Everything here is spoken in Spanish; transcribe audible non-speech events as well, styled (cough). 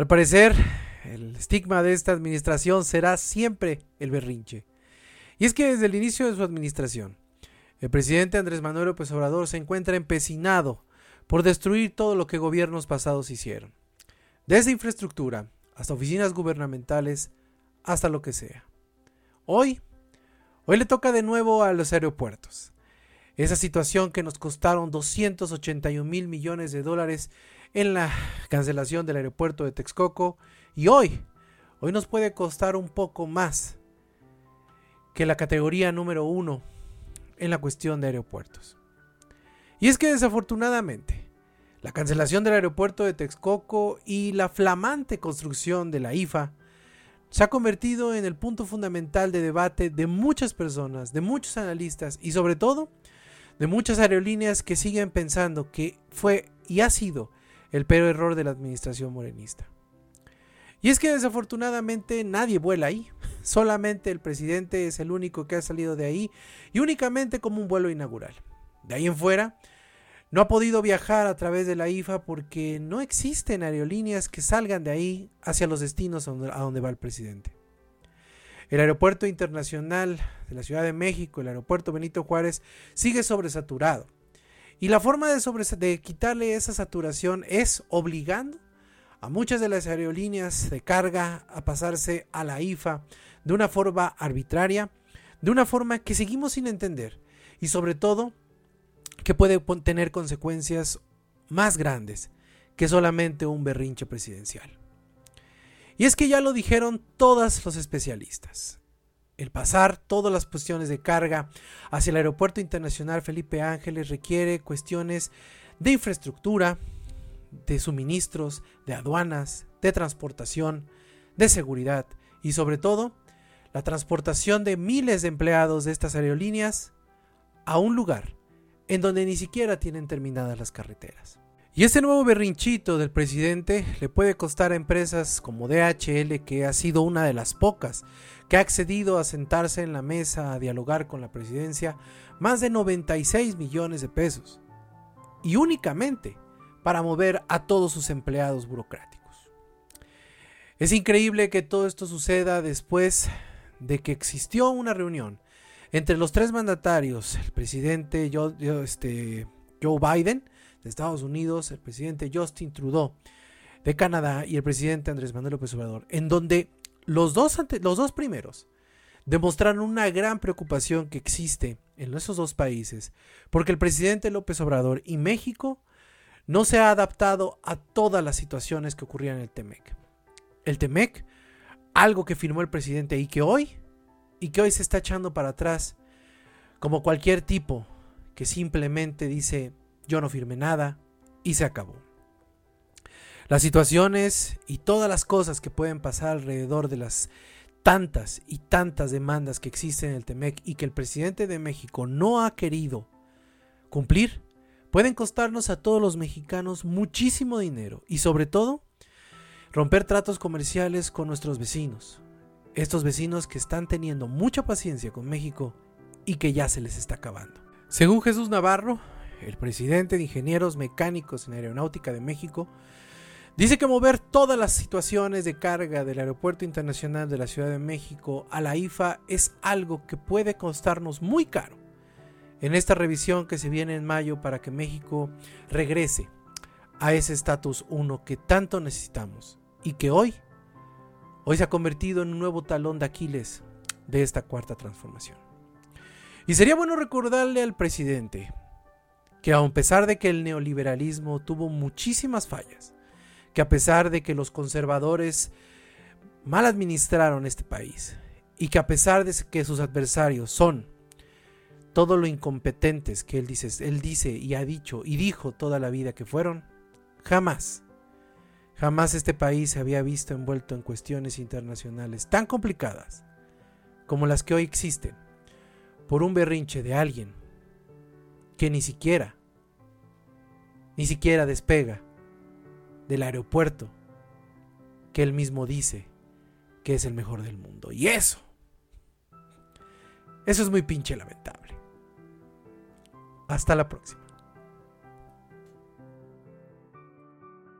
Al parecer, el estigma de esta administración será siempre el berrinche. Y es que desde el inicio de su administración, el presidente Andrés Manuel López Obrador se encuentra empecinado por destruir todo lo que gobiernos pasados hicieron. Desde infraestructura hasta oficinas gubernamentales, hasta lo que sea. Hoy, hoy le toca de nuevo a los aeropuertos. Esa situación que nos costaron 281 mil millones de dólares en la cancelación del aeropuerto de Texcoco y hoy, hoy nos puede costar un poco más que la categoría número uno en la cuestión de aeropuertos. Y es que desafortunadamente, la cancelación del aeropuerto de Texcoco y la flamante construcción de la IFA se ha convertido en el punto fundamental de debate de muchas personas, de muchos analistas y sobre todo de muchas aerolíneas que siguen pensando que fue y ha sido el peor error de la administración morenista. Y es que desafortunadamente nadie vuela ahí, (laughs) solamente el presidente es el único que ha salido de ahí y únicamente como un vuelo inaugural. De ahí en fuera, no ha podido viajar a través de la IFA porque no existen aerolíneas que salgan de ahí hacia los destinos a donde va el presidente. El aeropuerto internacional de la Ciudad de México, el aeropuerto Benito Juárez, sigue sobresaturado. Y la forma de, quitarle esa saturación es obligando a muchas de las aerolíneas de carga a pasarse a la IFA de una forma arbitraria, de una forma que seguimos sin entender y sobre todo que puede tener consecuencias más grandes que solamente un berrinche presidencial. Y es que ya lo dijeron todos los especialistas. El pasar todas las cuestiones de carga hacia el Aeropuerto Internacional Felipe Ángeles requiere cuestiones de infraestructura, de suministros, de aduanas, de transportación, de seguridad y sobre todo la transportación de miles de empleados de estas aerolíneas a un lugar en donde ni siquiera tienen terminadas las carreteras. Y este nuevo berrinchito del presidente le puede costar a empresas como DHL, que ha sido una de las pocas que ha accedido a sentarse en la mesa a dialogar con la presidencia, más de 96 millones de pesos. Y únicamente para mover a todos sus empleados burocráticos. Es increíble que todo esto suceda después de que existió una reunión entre los tres mandatarios, el presidente Joe, este, Joe Biden de Estados Unidos, el presidente Justin Trudeau de Canadá y el presidente Andrés Manuel López Obrador, en donde los dos, los dos primeros demostraron una gran preocupación que existe en esos dos países, porque el presidente López Obrador y México no se ha adaptado a todas las situaciones que ocurrían en el TEMEC. El TEMEC, algo que firmó el presidente y que hoy y que hoy se está echando para atrás como cualquier tipo que simplemente dice yo no firmé nada y se acabó. Las situaciones y todas las cosas que pueden pasar alrededor de las tantas y tantas demandas que existen en el TEMEC y que el presidente de México no ha querido cumplir, pueden costarnos a todos los mexicanos muchísimo dinero y sobre todo romper tratos comerciales con nuestros vecinos, estos vecinos que están teniendo mucha paciencia con México y que ya se les está acabando. Según Jesús Navarro, el presidente de Ingenieros Mecánicos en Aeronáutica de México, dice que mover todas las situaciones de carga del Aeropuerto Internacional de la Ciudad de México a la IFA es algo que puede costarnos muy caro en esta revisión que se viene en mayo para que México regrese a ese estatus 1 que tanto necesitamos y que hoy hoy se ha convertido en un nuevo talón de Aquiles de esta cuarta transformación. Y sería bueno recordarle al presidente que a pesar de que el neoliberalismo tuvo muchísimas fallas, que a pesar de que los conservadores mal administraron este país y que a pesar de que sus adversarios son todo lo incompetentes que él dice, él dice y ha dicho y dijo toda la vida que fueron, jamás Jamás este país se había visto envuelto en cuestiones internacionales tan complicadas como las que hoy existen por un berrinche de alguien que ni siquiera, ni siquiera despega del aeropuerto que él mismo dice que es el mejor del mundo. Y eso, eso es muy pinche lamentable. Hasta la próxima.